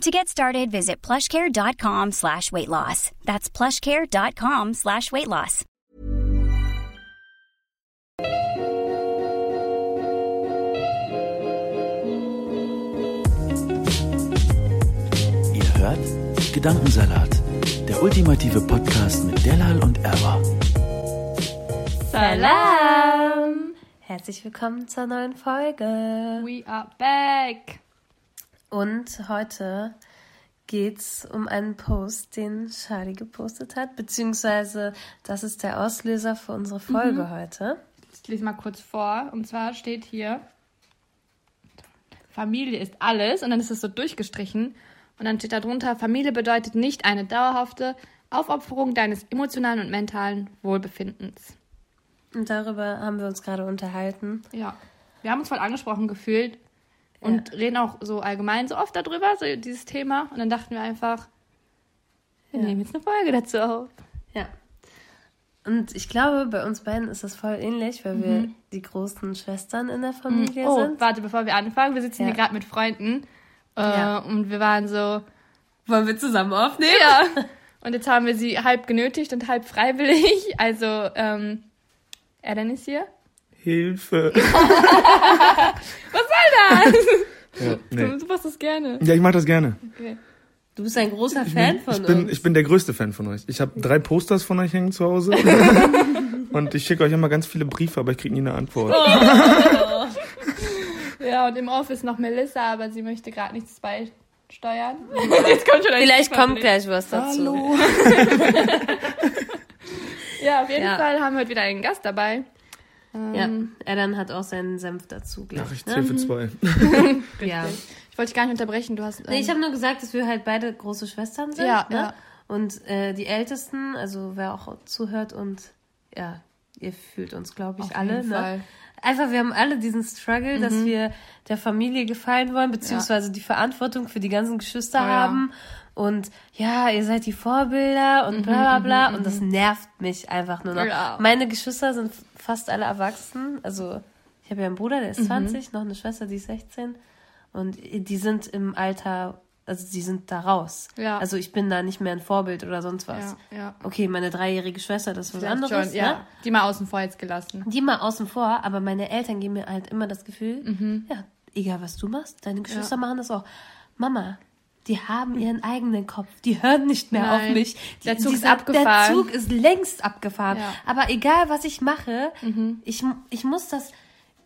To get started, visit plushcare.com slash weight loss. That's plushcare.com slash weight loss. Ihr hört Gedankensalat, der ultimative Podcast mit Delal und Erwa. Salam! Herzlich willkommen zur neuen Folge. We are back. Und heute geht's um einen Post, den Charlie gepostet hat, beziehungsweise das ist der Auslöser für unsere Folge heute. Ich lese mal kurz vor. Und zwar steht hier: Familie ist alles. Und dann ist es so durchgestrichen. Und dann steht da drunter: Familie bedeutet nicht eine dauerhafte Aufopferung deines emotionalen und mentalen Wohlbefindens. Und darüber haben wir uns gerade unterhalten. Ja. Wir haben uns voll angesprochen gefühlt und reden auch so allgemein so oft darüber, so dieses Thema. Und dann dachten wir einfach, wir Ja. nehmen jetzt eine Folge dazu auf. Ja. Und ich glaube, bei uns beiden ist das voll ähnlich, weil wir die großen Schwestern in der Familie Oh, sind. warte, bevor wir anfangen, wir sitzen Ja. hier gerade mit Freunden äh, Ja. und wir waren so, Wollen wir zusammen aufnehmen? ja. Und jetzt haben wir sie halb genötigt und halb freiwillig. Also, ähm, er dann ist hier. Hilfe. Was soll das? ja, nee. Du machst das gerne. ja, ich mache das gerne. Okay. Du bist ein großer Fan von Ich bin, uns. ich bin der größte Fan von euch. Ich habe drei Posters von euch hängen zu Hause. Und ich schicke euch immer ganz viele Briefe, aber ich kriege nie eine Antwort. Ja, und im Office noch Melissa, aber sie möchte gerade nichts beisteuern. Jetzt kommt schon ein Vielleicht kommt gleich was dazu. Ja, auf jeden Ja. Fall haben wir heute wieder einen Gast dabei. Ja, Adam hat auch seinen Senf dazu, glaube Ach, ich zähle Ne? für zwei. Ja. Ich wollte dich gar nicht unterbrechen, du hast. Ähm, Nee, ich habe nur gesagt, dass wir halt beide große Schwestern sind. Ja, ne? ja. Und äh, die Ältesten, also wer auch zuhört und ja, ihr fühlt uns, glaube ich, Auf alle. jeden Ne? Fall. Mhm. Einfach, wir haben alle diesen Struggle, dass wir der Familie gefallen wollen, beziehungsweise die Verantwortung für die ganzen Geschwister Oh ja. Und ja, ihr seid die Vorbilder und bla bla bla. und das nervt mich einfach nur noch. Mhm, Ja. Meine Geschwister sind fast alle erwachsen. Also ich habe ja einen Bruder, der Mhm. ist 20, noch eine Schwester, die ist 16. Und die sind im Alter, also die sind da raus. Ja. Also ich bin da nicht mehr ein Vorbild oder sonst was. Ja, ja. Okay, meine dreijährige Schwester, das ist was Vielleicht anderes. schon, ja. Ne? Die mal außen vor jetzt gelassen. Die mal außen vor, aber meine Eltern geben mir halt immer das Gefühl, Mhm. ja, egal was du machst, deine Geschwister machen das auch. Mama, die haben ihren eigenen Kopf, die hören nicht mehr auf Nein, mich. Die, der Zug ist dieser- abgefahren. Der Zug ist längst abgefahren. Ja. Mhm. Aber egal was ich mache, ich, ich muss das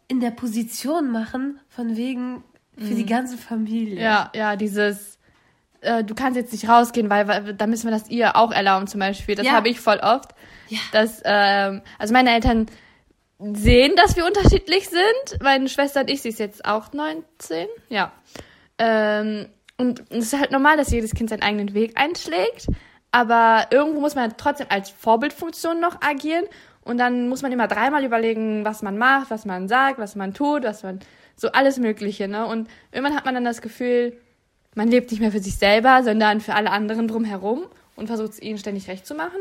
in der Position machen, von wegen für die ganze Familie. Mhm. Ja, ja, dieses, äh, du kannst jetzt nicht rausgehen, weil, weil da müssen wir das ihr auch erlauben zum Beispiel. Das Ja. habe ich voll oft. Ja. Dass, ähm, also meine Eltern sehen, dass wir unterschiedlich sind. Meine Schwester und ich, sie ist jetzt auch 19, ja. Ähm, und es ist halt normal, dass jedes Kind seinen eigenen Weg einschlägt. Aber irgendwo muss man trotzdem als Vorbildfunktion noch agieren. Und dann muss man immer dreimal überlegen, was man macht, was man sagt, was man tut, was man, so alles Mögliche, ne? Und irgendwann hat man dann das Gefühl, man lebt nicht mehr für sich selber, sondern für alle anderen drumherum und versucht es ihnen ständig recht zu machen.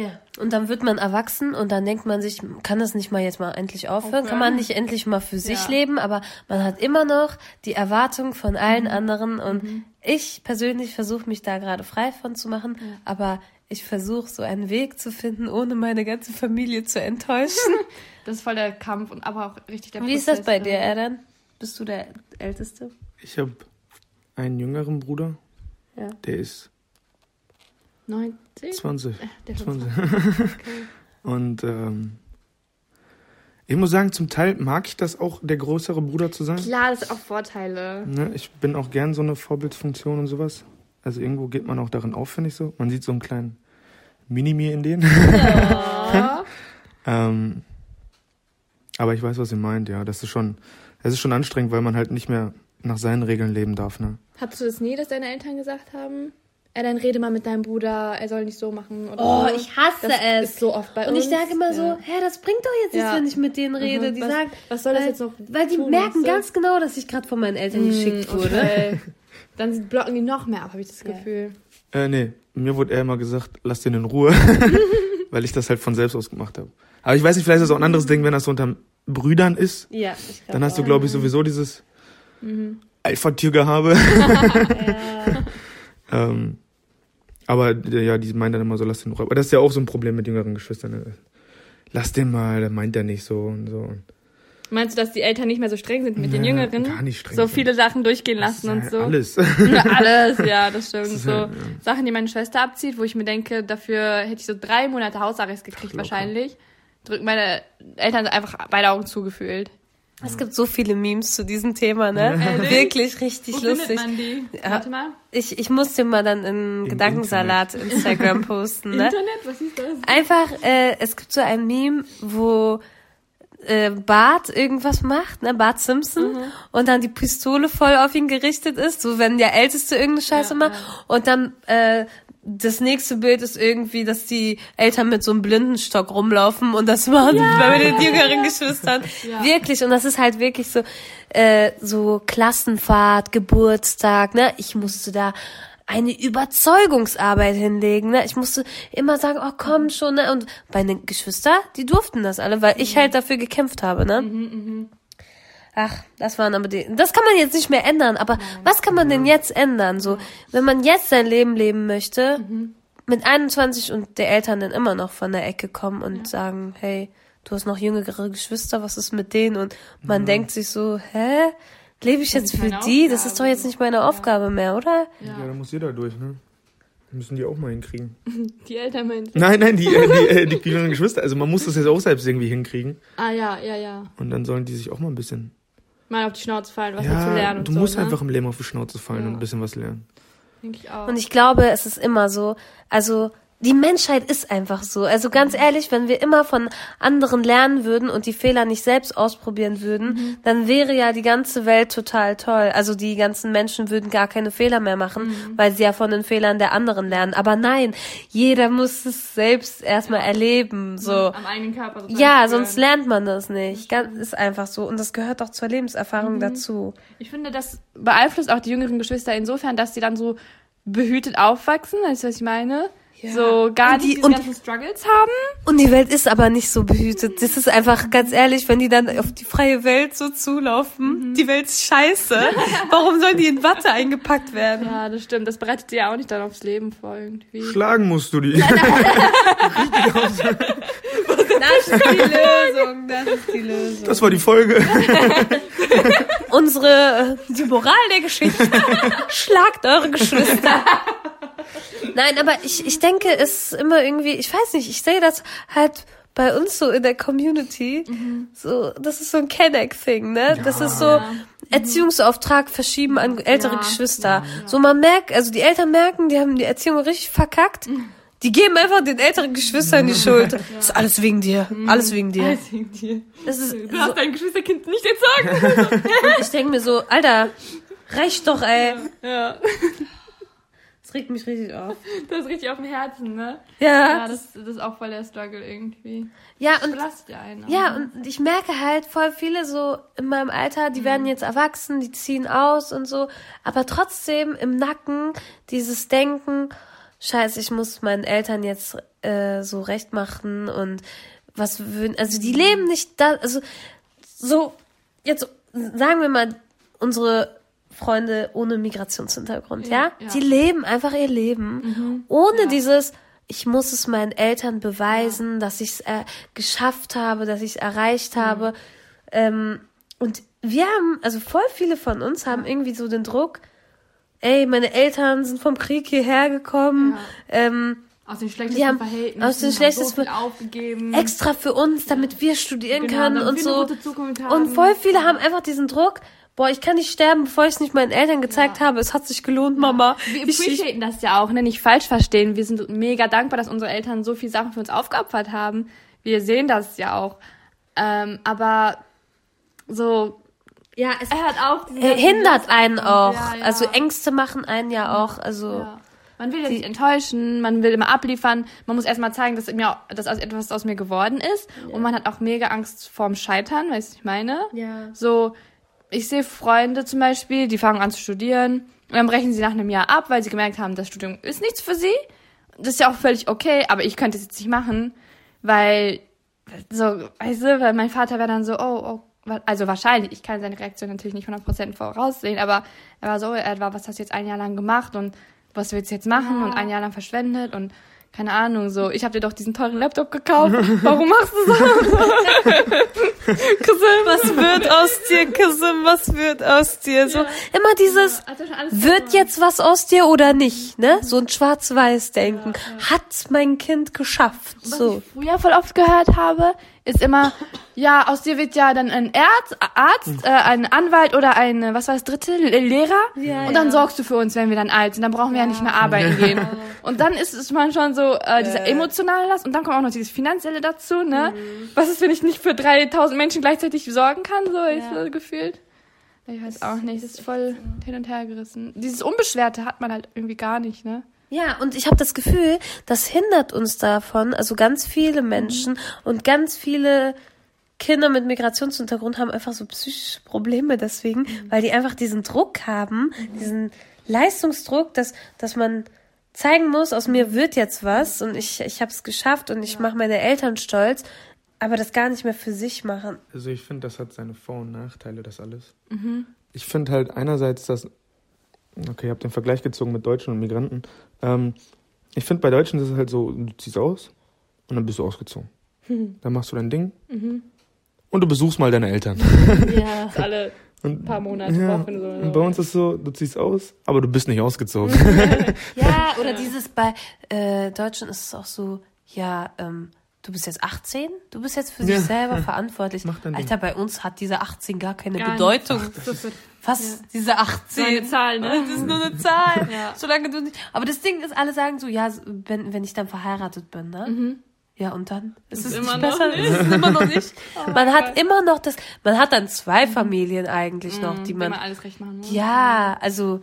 Ja, und dann wird man erwachsen und dann denkt man sich, kann das nicht mal jetzt mal endlich aufhören? Kann man nicht endlich mal für sich Ja. leben? Aber man hat immer noch die Erwartung von allen anderen und ich persönlich versuche mich da gerade frei von zu machen, aber ich versuche so einen Weg zu finden, ohne meine ganze Familie zu enttäuschen. Das ist voll der Kampf und aber auch richtig der Wie ist das Prozess, bei ne? dir, Erdan? Bist du der Älteste? Ich habe einen jüngeren Bruder, Ja. der ist 19? 20. Der ist schon 20. Und ähm, ich muss sagen, zum Teil mag ich das auch, der größere Bruder zu sein. Klar, das hat auch Vorteile. Ne? Ich bin auch gern so eine Vorbildfunktion und sowas. Also irgendwo geht man auch darin auf, finde ich so. Man sieht so einen kleinen Mini-Mir in denen. ähm, aber ich weiß, was ihr meint, ja. Das ist schon, das ist schon anstrengend, weil man halt nicht mehr nach seinen Regeln leben darf, ne? Hattest du das nie, dass deine Eltern gesagt haben, ja, dann rede mal mit deinem Bruder, er soll nicht so machen. Oder Oh, so. ich hasse das es. ist so oft bei Und uns. ich sage immer so, Ja. hä, das bringt doch jetzt nichts, Ja. wenn ich mit denen rede. Mhm. Die Was- sagen, was soll das weil, jetzt noch Weil die tun, merken du? ganz genau, dass ich gerade von meinen Eltern geschickt Mm, wurde. okay. Dann blocken die noch mehr ab, habe ich das Gefühl. Äh, nee, mir wurde eher immer gesagt, lass den in Ruhe, weil ich das halt von selbst aus gemacht habe. Aber ich weiß nicht, vielleicht ist das auch ein anderes Ding, wenn das so unter Brüdern ist. Ja, ich glaube Dann hast du, auch. glaube ich, sowieso dieses Alpha-Tiergehabe. Ja. ähm, aber äh, ja, die meinen dann immer so, lass den Ruhe. Aber das ist ja auch so ein Problem mit jüngeren Geschwistern. Ne? Lass den mal, der meint ja nicht so und so. Meinst du, dass die Eltern nicht mehr so streng sind mit den Ja, Jüngeren? gar nicht streng So sind. viele Sachen durchgehen lassen und so. Alles. Alles, ja, das stimmt. Das so halt, ja. Sachen, die meine Schwester abzieht, wo ich mir denke, dafür hätte ich so drei Monate Hausarrest gekriegt Locker. wahrscheinlich. Drücken meine Eltern einfach beide Augen zugefühlt. Es gibt so viele Memes zu diesem Thema, ne? Ehrlich? Wirklich richtig Wo lustig. man die? Warte mal. Ich, ich muss dir mal dann in Im Gedankensalat Instagram posten, ne? Internet, was ist das? Einfach, äh, es gibt so ein Meme, wo äh, Bart irgendwas macht, ne, Bart Simpson, und dann die Pistole voll auf ihn gerichtet ist, so wenn der Älteste irgendeine Scheiße Ja, macht, ja. und dann äh, das nächste Bild ist irgendwie, dass die Eltern mit so einem Blindenstock rumlaufen und das machen sie bei den jüngeren Geschwistern. Ja. Wirklich, und das ist halt wirklich so, äh, so Klassenfahrt, Geburtstag, ne? Ich musste da eine Überzeugungsarbeit hinlegen, ne? Ich musste immer sagen, oh komm schon, ne? Und meine Geschwister, die durften das alle, weil ich halt dafür gekämpft habe, ne? Ach, das waren aber die. Das kann man jetzt nicht mehr ändern, aber was kann man denn jetzt ändern? So, wenn man jetzt sein Leben leben möchte, mit 21 und der Eltern dann immer noch von der Ecke kommen und sagen, hey, du hast noch jüngere Geschwister, was ist mit denen? Und man denkt sich so, hä? Lebe ich jetzt für die? Das ist doch Aufgabe. jetzt nicht meine Aufgabe mehr, oder? Ja, da muss jeder durch, ne? Müssen die auch mal hinkriegen. Die Eltern meinen. Nein, nein, die, äh, die, die jüngeren Geschwister. Also man muss das jetzt auch selbst irgendwie hinkriegen. Ah ja, ja, ja. Und dann sollen die sich auch mal ein bisschen. Mal auf die Schnauze fallen, was ja, zu lernen und du so, musst ne? einfach im Leben auf die Schnauze fallen Ja. und ein bisschen was lernen. Denke ich auch. Und ich glaube, es ist immer so. Also, die Menschheit ist einfach so. Also ganz ehrlich, wenn wir immer von anderen lernen würden und die Fehler nicht selbst ausprobieren würden, dann wäre ja die ganze Welt total toll. Also die ganzen Menschen würden gar keine Fehler mehr machen, weil sie ja von den Fehlern der anderen lernen. Aber nein, jeder muss es selbst erstmal erleben. So. Am eigenen Körper. Ja, sonst lernt man das nicht. Ganz, ist einfach so. Und das gehört auch zur Lebenserfahrung dazu. Ich finde, das beeinflusst auch die jüngeren Geschwister insofern, dass sie dann so behütet aufwachsen, weißt du, was ich meine? So gar Und die- nicht diese und- ganzen Struggles haben. Und die Welt ist aber nicht so behütet. Das ist einfach ganz ehrlich, wenn die dann auf die freie Welt so zulaufen, die Welt ist scheiße. Warum sollen die in Watte eingepackt werden? Ja, das stimmt. Das bereitet dir auch nicht dann aufs Leben vor irgendwie. Schlagen musst du die. Das ist die Lösung. Das ist die Lösung. Das war die Folge. Unsere, äh, die Moral der Geschichte. Schlagt eure Geschwister. Nein, aber ich, ich denke, es ist immer irgendwie, ich weiß nicht, ich sehe das halt bei uns so in der Community. So, das ist so ein Kenneck-Thing, ne? Das ist so Erziehungsauftrag verschieben an ältere Ja. Geschwister. So, man merkt, also die Eltern merken, die haben die Erziehung richtig verkackt. Die geben einfach den älteren Geschwistern die Schuld. Das ist alles wegen dir. Alles wegen dir. Das ist, Du hast dein Geschwisterkind nicht entsorgt. ich denke mir so, Alter, reicht doch, ey. ja. Das regt mich richtig auf. Das ist richtig auf dem Herzen, ne? Ja. Ja, das, das ist auch voll der Struggle irgendwie. Ja, Das und belastet ja einen. Ja, ne? und ich merke halt voll viele so in meinem Alter, die werden jetzt erwachsen, die ziehen aus und so, aber trotzdem im Nacken dieses Denken, scheiße, ich muss meinen Eltern jetzt äh, so recht machen und was würden, also die leben nicht da, also so, jetzt sagen wir mal, unsere Freunde ohne Migrationshintergrund, ja? Ja, ja. Die leben einfach ihr Leben ohne dieses, ich muss es meinen Eltern beweisen, dass ich es äh, geschafft habe, dass ich es erreicht habe. Ähm, und wir haben, also voll viele von uns haben irgendwie so den Druck, ey, meine Eltern sind vom Krieg hierher gekommen, ähm, Aus den schlechtesten haben Verhältnissen. aus den haben schlechtesten so aufgegeben. extra für uns, damit wir studieren Genau, können und so. Und voll viele haben einfach diesen Druck, boah, ich kann nicht sterben, bevor ich es nicht meinen Eltern gezeigt habe. Es hat sich gelohnt, Mama. Wir Ich- ich- appreciaten das ja auch, ne? Nicht falsch verstehen. Wir sind mega dankbar, dass unsere Eltern so viele Sachen für uns aufgeopfert haben. Wir sehen das ja auch. Ähm, aber so, ja, es äh, ganzen hindert einen auch. Ja, ja. Also Ängste machen einen ja auch. Also Ja. Man will ja nicht enttäuschen, man will immer abliefern, man muss erstmal zeigen, dass mir dass etwas aus mir geworden ist. Und man hat auch mega Angst vorm Scheitern, weißt du, ich meine? Ja. So, ich sehe Freunde zum Beispiel, die fangen an zu studieren. Und dann brechen sie nach einem Jahr ab, weil sie gemerkt haben, das Studium ist nichts für sie. Das ist ja auch völlig okay, aber ich könnte es jetzt nicht machen, weil so, weißt du, weil mein Vater wäre dann so, oh, oh, also wahrscheinlich, ich kann seine Reaktion natürlich nicht 100% voraussehen, aber er war so, er war, was hast du jetzt ein Jahr lang gemacht und was willst du jetzt machen? Und ein Jahr lang verschwendet und keine Ahnung, so, ich habe dir doch diesen teuren Laptop gekauft, warum machst du so? Cousin, Was wird aus dir, Kasim? Was wird aus dir? So, immer dieses, wird jetzt was aus dir oder nicht, ne? So ein Schwarz-Weiß-Denken. Hat mein Kind geschafft, Was so. ich früher voll oft gehört habe, ist immer, ja, aus dir wird ja dann ein Arzt, Arzt äh, ein Anwalt oder ein, äh, was war das dritte, Le- Lehrer. und dann sorgst du für uns, wenn wir dann alt sind. Dann brauchen wir ja, nicht mehr arbeiten gehen. Und dann ist es man schon so äh, dieser emotionale Last und dann kommt auch noch dieses finanzielle dazu, ne? Was ist, wenn ich nicht für 3000 Menschen gleichzeitig sorgen kann, so ist so gefühlt. Ich weiß auch nicht, das ist voll hin und her gerissen. Dieses Unbeschwerte hat man halt irgendwie gar nicht, ne? Ja, und ich habe das Gefühl, das hindert uns davon, also ganz viele Menschen und ganz viele Kinder mit Migrationshintergrund haben einfach so psychische Probleme deswegen, weil die einfach diesen Druck haben, diesen Leistungsdruck, dass, dass man zeigen muss, aus mir wird jetzt was und ich, ich habe es geschafft und ich mache meine Eltern stolz, aber das gar nicht mehr für sich machen. Also ich finde, das hat seine Vor- und Nachteile, das alles. Ich finde halt einerseits, dass, okay, ihr habt den Vergleich gezogen mit Deutschen und Migranten. Ähm, ich finde, bei Deutschen ist es halt so, du ziehst aus und dann bist du ausgezogen. Dann machst du dein Ding und du besuchst mal deine Eltern. Ja. Alle Und, paar Monate, ja, Wochen so. und bei uns ist so, du ziehst aus, aber du bist nicht ausgezogen. Ja, oder dieses bei äh, Deutschen ist es auch so, ja, ähm, du bist jetzt 18, du bist jetzt für Ja. dich selber verantwortlich. Mach dein Ding. Alter, bei uns hat diese 18 gar keine Gar Bedeutung. ist Was? Diese 18? so eine Zahl, ne? Das ist nur eine Zahl. Ja. Solange du nicht. Aber das Ding ist, alle sagen so, ja, wenn, wenn ich dann verheiratet bin, ne? Ja, und dann ist es immer nicht noch besser. nicht. Ist es immer noch nicht. man hat immer noch das, man hat dann zwei Familien eigentlich noch, die man man alles recht machen muss. ja, also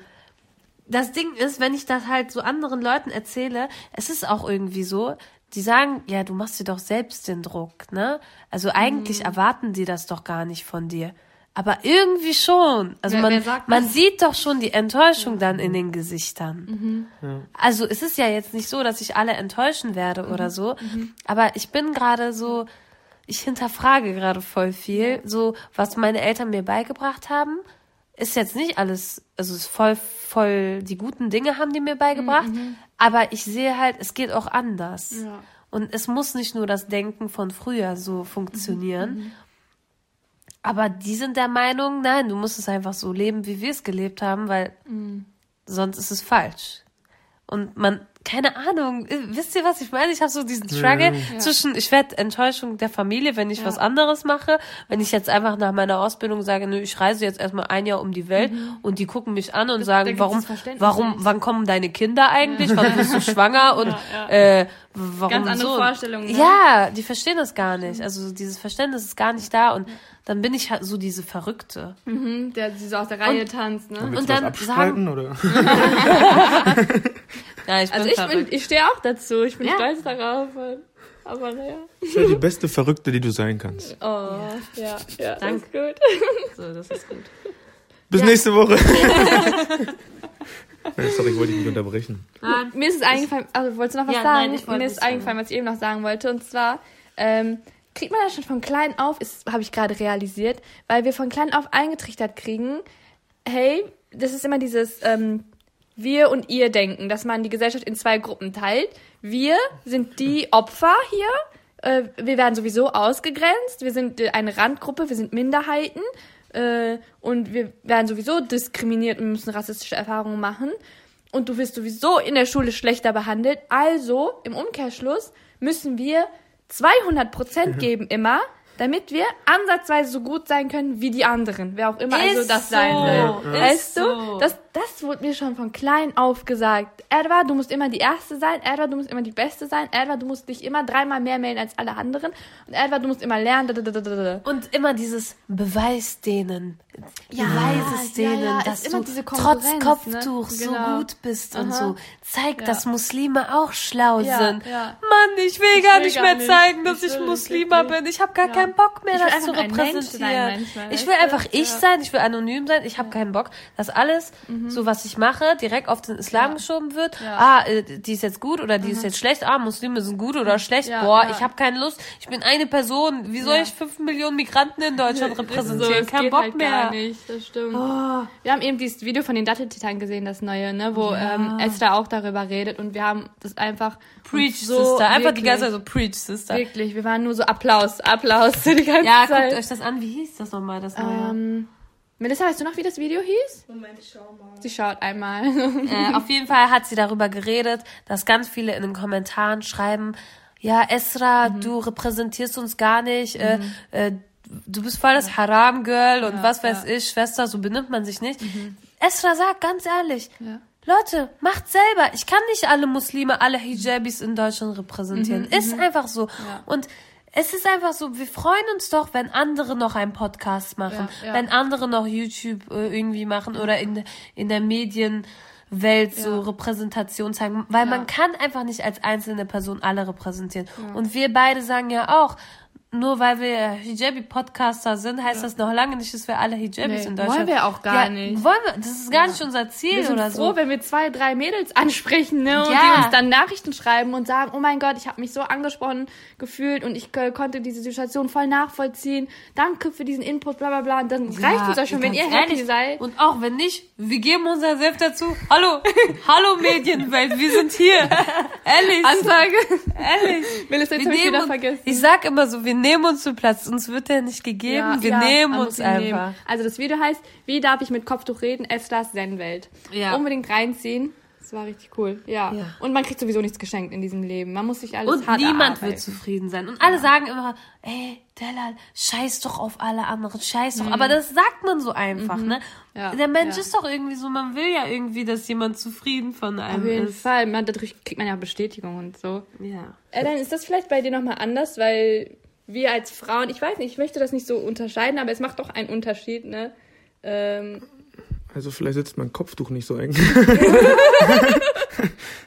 das Ding ist, wenn ich das halt so anderen Leuten erzähle, es ist auch irgendwie so, die sagen, ja, du machst dir doch selbst den Druck, ne? Also eigentlich Mhm. erwarten die das doch gar nicht von dir. Aber irgendwie schon. Also Wer- man, wer man das? sieht doch schon die Enttäuschung dann in den Gesichtern. Also es ist ja jetzt nicht so, dass ich alle enttäuschen werde Mhm. oder so. Aber ich bin gerade so, ich hinterfrage gerade voll viel. So, was meine Eltern mir beigebracht haben, ist jetzt nicht alles, also es ist voll, voll, die guten Dinge haben die mir beigebracht. Aber ich sehe halt, es geht auch anders. Ja. Und es muss nicht nur das Denken von früher so funktionieren. Aber die sind der Meinung, nein, du musst es einfach so leben, wie wir es gelebt haben, weil sonst ist es falsch. Und man, keine Ahnung, äh, wisst ihr, was ich meine? Ich habe so diesen Struggle zwischen, ich werde Enttäuschung der Familie, wenn ich was anderes mache. Wenn ich jetzt einfach nach meiner Ausbildung sage, nö, ich reise jetzt erstmal ein Jahr um die Welt und die gucken mich an und da sagen, warum, das warum, wann kommen deine Kinder eigentlich? Wann bist du schwanger? Und Äh, warum Ganz andere so? Vorstellungen, ne? Ja, die verstehen das gar nicht. Also dieses Verständnis ist gar nicht da und dann bin ich halt so diese Verrückte. Mhm, der die so aus der Reihe tanzt, ne? Und was dann abspalten, oder? Ja, ich bin Also ich bin, ich stehe auch dazu. Ich bin Ja. stolz darauf. Aber naja. Das ist ja die beste Verrückte, die du sein kannst. Oh, ja, ja. Danke. Ist gut. so, das ist gut. Bis nächste Woche. Nein, sorry, ich wollte dich nicht unterbrechen. Mir ist es eingefallen, also wolltest du noch was Ja, sagen? nein, ich wollte Mir ist eingefallen, was ich eben noch sagen wollte. Und zwar, ähm, kriegt man das schon von klein auf, ist, habe ich gerade realisiert, weil wir von klein auf eingetrichtert kriegen, hey, das ist immer dieses ähm, wir und ihr denken, dass man die Gesellschaft in zwei Gruppen teilt. Wir sind die Opfer hier. Äh, wir werden sowieso ausgegrenzt. Wir sind äh, eine Randgruppe. Wir sind Minderheiten. Äh, und wir werden sowieso diskriminiert und müssen rassistische Erfahrungen machen. Und du wirst sowieso in der Schule schlechter behandelt. Also, im Umkehrschluss, müssen wir 200 Prozent geben immer, damit wir ansatzweise so gut sein können wie die anderen, wer auch immer also Ist das sein so. will. Ist Weißt du? so. Das, das wurde mir schon von klein auf gesagt. Edward, du musst immer die Erste sein. Edward, du musst immer die Beste sein. Edward, du musst dich immer dreimal mehr melden als alle anderen. Und Edward, du musst immer lernen. Und immer dieses Beweis denen. Ja, Beweis es ja, denen, ja, dass ist immer du trotz Kopftuch ne? so Genau. gut bist und Aha. so. Zeig, Ja. dass Muslime auch schlau Ja, sind. ja. Mann, ich will Ich gar will nicht gar mehr nicht. zeigen, dass Ich ich, Muslima bin. Ich habe gar Ja. Keinen Bock mehr, das zu repräsentieren. manchmal, ich will einfach ich Ja. sein, ich will anonym sein. Ich habe keinen Bock, dass alles, so was ich mache, direkt auf den Islam Ja. geschoben wird. Ja. Ah, äh, die ist jetzt gut oder die ist jetzt schlecht. Ah, Muslime sind gut oder schlecht. Ja, Boah, ich habe keine Lust. Ich bin eine Person. Wie soll ich fünf Millionen Migranten in Deutschland so, repräsentieren? es Kein geht Bock halt mehr. Gar nicht, das stimmt. Oh. Wir haben eben dieses Video von den Datteltitanen gesehen, das neue, ne, wo ähm, Esther auch darüber redet und wir haben das einfach Preach, so Sister. Einfach wirklich, die ganze Zeit so Preach, Sister. Wirklich, wir waren nur so Applaus, Applaus die ganze Ja, Zeit. guckt euch das an. Wie hieß das nochmal, das neue? ähm, Melissa, weißt du noch, wie das Video hieß? Moment, ich schau mal. Sie schaut einmal. Äh, auf jeden Fall hat sie darüber geredet, dass ganz viele in den Kommentaren schreiben, ja, Esra, Mhm. du repräsentierst uns gar nicht, äh, äh, du bist voll das Haram-Girl und was weiß ich, Schwester, so benimmt man sich nicht. Esra sagt ganz ehrlich, Mhm. Ja. Leute, macht selber. Ich kann nicht alle Muslime, alle Hijabis in Deutschland repräsentieren. Mhm, Ist einfach so. Und es ist einfach so, wir freuen uns doch, wenn andere noch einen Podcast machen, Ja, ja. wenn andere noch YouTube äh, irgendwie machen oder in, in der Medienwelt so Repräsentation zeigen, weil man kann einfach nicht als einzelne Person alle repräsentieren. Und wir beide sagen ja auch, nur weil wir Hijabi-Podcaster sind, heißt das noch lange nicht, dass wir alle Hijabis Nee, in Deutschland wollen wir auch gar ja, nicht. Wollen wir, das ist gar nicht unser Ziel Wir sind oder froh, so. wenn wir zwei, drei Mädels ansprechen, ne? Und Ja. die uns dann Nachrichten schreiben und sagen, oh mein Gott, ich habe mich so angesprochen gefühlt und ich äh, konnte diese Situation voll nachvollziehen. Danke für diesen Input, bla bla bla. Und dann reicht uns das schon, wenn ihr happy ehrlich. seid. Und auch wenn nicht, wir geben unser Selbst dazu. Hallo, hallo Medienwelt, wir sind hier. Ehrlich. Ansage. Ehrlich. Jetzt hab ich nehmen wieder vergessen. ich sag immer so, wir nehmen uns zu Platz, uns wird der nicht gegeben, Ja, wir ja, nehmen uns ihn nehmen. einfach. Also das Video heißt, wie darf ich mit Kopftuch reden? Estras Zen-Welt. Ja. Unbedingt reinziehen. Das war richtig cool. Ja. Ja. Und man kriegt sowieso nichts geschenkt in diesem Leben. Man muss sich alles Und hart niemand erarbeiten. wird zufrieden sein. Und alle sagen immer, ey, Delal, scheiß doch auf alle anderen, scheiß doch. Aber das sagt man so einfach, ne? Mhm. Ja, Der Mensch ja. ist doch irgendwie so, man will ja irgendwie, dass jemand zufrieden von einem Auf jeden ist. Fall. Man, dadurch kriegt man ja Bestätigung und so. Ja. Äh, dann ist das vielleicht bei dir nochmal anders, weil wir als Frauen, ich weiß nicht, ich möchte das nicht so unterscheiden, aber es macht doch einen Unterschied, ne? Ähm, Also vielleicht sitzt mein Kopftuch nicht so eng.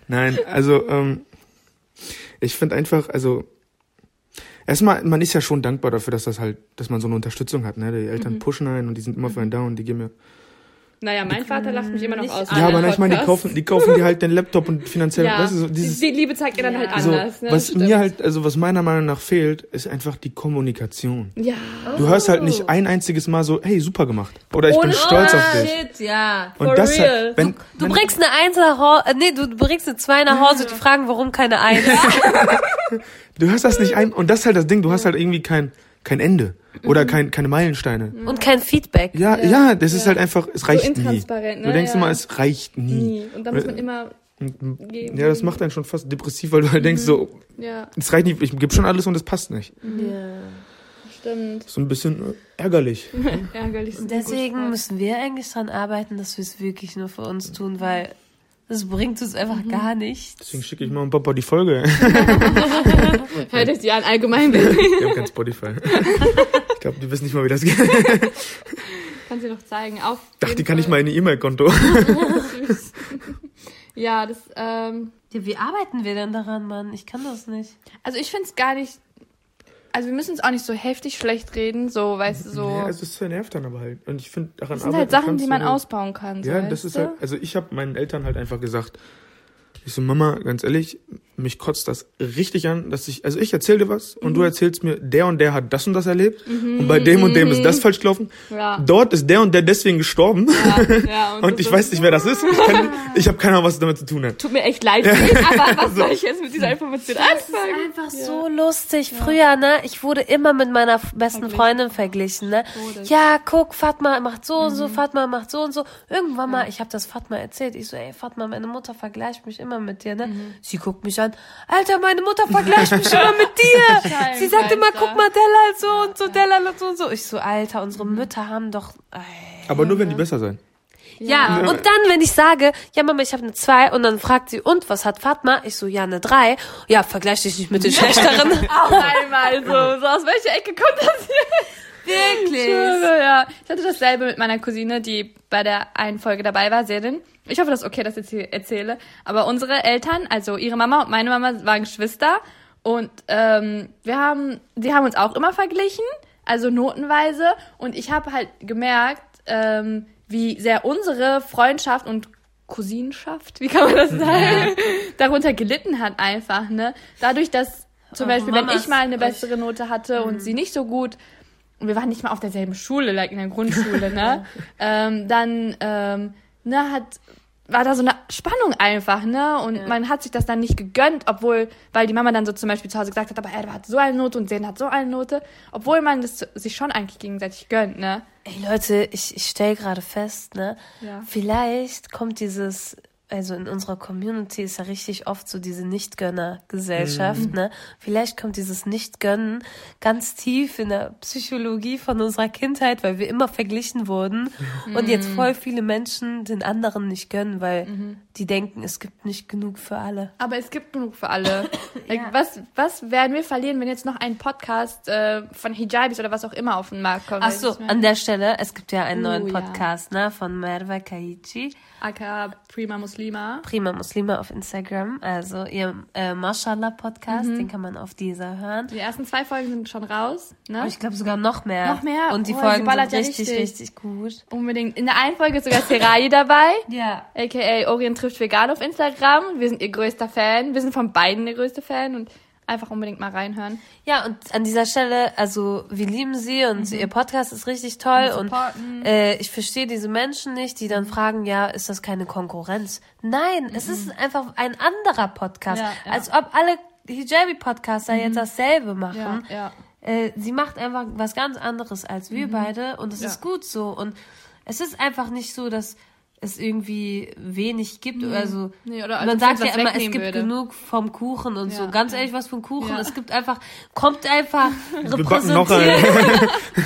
Nein, also ähm, ich finde einfach, also erstmal, man ist ja schon dankbar dafür, dass das halt, dass man so eine Unterstützung hat. Ne? Die Eltern pushen einen und die sind immer für einen da und die geben mir. Naja, mein Vater lacht mich immer noch Nicht aus. Ja, aber ich meine, die kaufen, die kaufen dir halt den Laptop und finanziell, ja, weißt du, so dieses, die Liebe zeigt ihr dann halt so, anders. Ne? was mir halt, also was meiner Meinung nach fehlt, ist einfach die Kommunikation. Ja. Du hörst halt nicht ein einziges Mal so, hey, super gemacht. Oder ich Ohne- bin stolz auf dich. Shit, ja. Und For das real. halt, wenn, Du wenn, bringst eine Eins nach Hause, äh, nee, du bringst eine Zwei nach Hause, die fragen, warum keine Eins. du hörst das nicht ein, und das ist halt das Ding, du hast halt irgendwie kein, kein Ende. Oder Mhm. kein, keine Meilensteine. Und kein Feedback. Ja, ja, das ist halt einfach, es reicht nie. intransparent, ne? Du denkst Ja. immer, es reicht nie. Nie. Und dann muss man immer geben. Ja, das macht einen schon fast depressiv, weil du halt denkst so, Ja, es reicht nicht, ich gebe schon alles und es passt nicht. Ja. stimmt. So ein bisschen äh, ärgerlich. Ärgerlich. Deswegen müssen wir eigentlich dran arbeiten, dass wir es wirklich nur für uns tun, weil das bringt uns einfach Mhm. gar nichts. Deswegen schicke ich mal und Papa die Folge. Hört euch die an, allgemein. Die haben kein Spotify. Ich glaube, die wissen nicht mal, wie das geht. Kannst du doch zeigen. Auf Ach, die kann ich mal in ihr E-Mail-Konto. Süß. Ja, das, ähm, Ja, wie arbeiten wir denn daran, Mann? Ich kann das nicht. also ich finde es gar nicht, also wir müssen es auch nicht so heftig schlecht reden, so, weißt du, so. Ja, also es nervt dann aber halt. Und ich finde, daran das sind halt Sachen, die man du- ausbauen kann. So, Ja, das ist halt, also ich habe meinen Eltern halt einfach gesagt, ich so, Mama, ganz ehrlich, mich kotzt das richtig an, dass ich, also ich erzähl dir was und Mhm. du erzählst mir, der und der hat das und das erlebt und bei dem und dem ist das falsch gelaufen. Ja. Dort ist der und der deswegen gestorben Ja, und, das ich weiß nicht, wer das ist. Ich, kann- ich habe keine Ahnung, was es damit zu tun hat. Tut mir echt leid, aber was soll ich jetzt mit dieser Information Das ist anfangen? einfach so lustig. Früher, ne, ich wurde immer mit meiner besten Freundin verglichen, ne? Ja, guck, Fatma macht so und so, Fatma macht so und so. Irgendwann mal, ich habe das Fatma erzählt. Ich so, ey, Fatma, meine Mutter vergleicht mich immer immer mit dir, ne? Sie guckt mich an, Alter, meine Mutter vergleicht mich immer mit dir. Sie sagt immer, guck mal, Della hat so und so, Della hat so und so. Ich so, Alter, unsere Mütter haben doch, ey. Aber nur wenn die besser sein. Ja, und dann, wenn ich sage, ja Mama, ich habe eine 2 und dann fragt sie, und was hat Fatma? Ich so, ja, eine 3. Ja, vergleich dich nicht mit den schlechteren. Auch einmal so, so aus welcher Ecke kommt das hier? Wirklich. schwöre, ja. Ich hatte dasselbe mit meiner Cousine, die bei der einen Folge dabei war, Serin. Ich hoffe, das ist okay, dass ich jetzt hier erzähle. Aber unsere Eltern, also ihre Mama und meine Mama, waren Geschwister. Und ähm, wir haben, sie haben uns auch immer verglichen, also notenweise. Und ich habe halt gemerkt, ähm, wie sehr unsere Freundschaft und Cousinschaft, wie kann man das sagen, darunter gelitten hat einfach, ne? Dadurch, dass zum Aber Beispiel, wenn Mamas ich mal eine bessere Note hatte und sie nicht so gut, und wir waren nicht mal auf derselben Schule, like in der Grundschule, ne? ähm, dann, ähm, ne, hat, war da so eine Spannung einfach, ne? Und man hat sich das dann nicht gegönnt, obwohl, weil die Mama dann so zum Beispiel zu Hause gesagt hat, aber er hat so eine Note und Zen hat so eine Note, obwohl man das sich schon eigentlich gegenseitig gönnt, ne? Ey Leute, ich, ich stelle gerade fest, ne? Ja. Vielleicht kommt dieses, also in unserer Community ist ja richtig oft so diese Nichtgönner-Gesellschaft, ne? Vielleicht kommt dieses Nichtgönnen ganz tief in der Psychologie von unserer Kindheit, weil wir immer verglichen wurden und jetzt voll viele Menschen den anderen nicht gönnen, weil die denken, es gibt nicht genug für alle. Aber es gibt genug für alle. like, was, was werden wir verlieren, wenn jetzt noch ein Podcast äh, von Hijabis oder was auch immer auf den Markt kommt? Ach so, an der Stelle, es gibt ja einen Oh, neuen ja. Podcast, ne, von Merve Kaichi. Aka Prima Muslima. Prima Muslime auf Instagram, also ihr äh, Mashallah Podcast, Mhm. den kann man auf dieser hören. Die ersten zwei Folgen sind schon raus, ne? Aber ich glaube sogar noch mehr. Noch mehr? Und die Oh, Folgen sind ja richtig, richtig. richtig, gut. Unbedingt. In der einen Folge ist sogar Serai dabei, Ja. aka Orient trifft vegan auf Instagram. Wir sind ihr größter Fan. Wir sind von beiden der größte Fan und einfach unbedingt mal reinhören. Ja, und an dieser Stelle, also wir lieben sie und ihr Podcast ist richtig toll und, Mhm. supporten. äh, ich verstehe diese Menschen nicht, die dann fragen, ja, ist das keine Konkurrenz? Nein, es ist einfach ein anderer Podcast. Mhm. Ja, ja. Als ob alle Hijabi-Podcaster jetzt dasselbe machen. Ja, ja. Äh, sie macht einfach was ganz anderes als wir beide und es Mhm. Ist gut so. Und es ist einfach nicht so, dass es irgendwie wenig gibt. Also, Nee, oder als man sagt ja immer, es gibt würde. genug vom Kuchen und so. Ja. Ganz ehrlich, was vom Kuchen? Ja. Es gibt einfach, kommt einfach repräsentiert.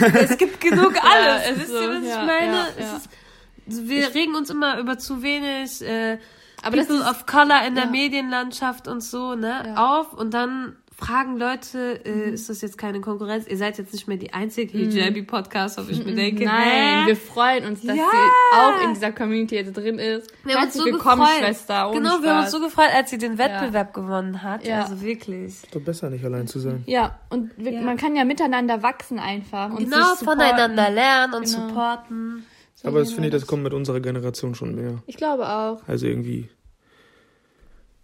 es gibt genug alles. ist Wisst so. ihr, was Ja, ich meine? ja, ja. Ist, wir regen uns immer über zu wenig äh, Aber das People ist- of Color in der ja. Medienlandschaft und so, ne, Ja. auf und dann fragen Leute, äh, ist das jetzt keine Konkurrenz? Ihr seid jetzt nicht mehr die einzige Hijabi-Podcast, ob ich mir denke, Nein, hä? wir freuen uns, dass Ja. sie auch in dieser Community jetzt drin ist. Wir haben uns so willkommen, gefreut. Schwester. Ohne genau, wir haben uns Spaß. so gefreut, als sie den Wettbewerb gewonnen hat. Ja. Also wirklich. Doch besser, nicht allein zu sein. Ja, und wir, man kann ja miteinander wachsen einfach. Und Genau, voneinander lernen und Genau. supporten. Aber das finde ich, das kommt mit unserer Generation schon mehr. Ich glaube auch. Also irgendwie.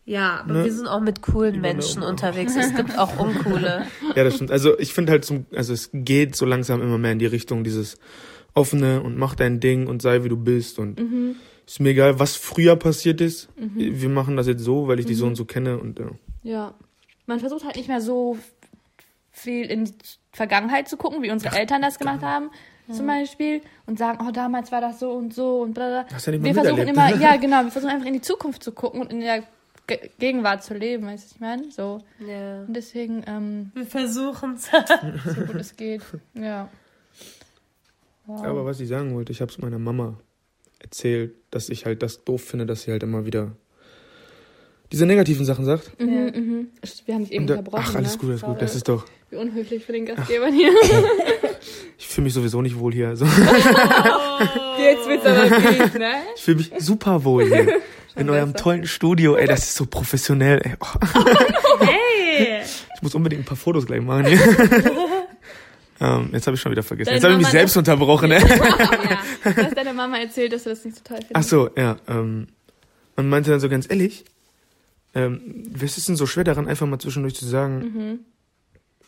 Ja, aber Ne? wir sind auch mit coolen Menschen unterwegs. Es gibt auch uncoole. Ja, das stimmt. Also ich finde halt zum, also es geht so langsam immer mehr in die Richtung dieses offene und mach dein Ding und sei wie du bist und ist mir egal, was früher passiert ist. Wir machen das jetzt so, weil ich die so und so kenne und ja. Ja. Man versucht halt nicht mehr so viel in die Vergangenheit zu gucken, wie unsere Eltern das gemacht haben, zum Beispiel, und sagen, oh, damals war das so und so und bla bla. Hast ja nicht mal wir versuchen immer, ja genau, wir versuchen einfach in die Zukunft zu gucken und in der Ge Gegenwart zu leben, weißt du, was ich meine? So. Ja. Und deswegen, ähm, Wir versuchen's. so gut es geht. Ja. Wow. Aber was ich sagen wollte, ich habe es meiner Mama erzählt, dass ich halt das doof finde, dass sie halt immer wieder diese negativen Sachen sagt. Mhm, mhm. Wir haben dich eben unterbrochen. ach, alles ne? gut, alles gut. Das ist doch. Wie unhöflich für den Gastgeber hier. Ich fühle mich sowieso nicht wohl hier. Also, Jetzt wird's aber gut, ne? ich fühle mich super wohl hier. In eurem tollen Studio. Ey, das ist so professionell. Ey. Oh. Hey! Ich muss unbedingt ein paar Fotos gleich machen. Hier. ähm, jetzt habe ich schon wieder vergessen. Deine Jetzt habe ich mich selbst unterbrochen. Ne? ja. Du hast deiner Mama erzählt, dass du das nicht so toll findest. Ach so, ja. Ähm, man meinte dann so ganz ehrlich, ähm, was ist denn so schwer daran, einfach mal zwischendurch zu sagen, Mhm.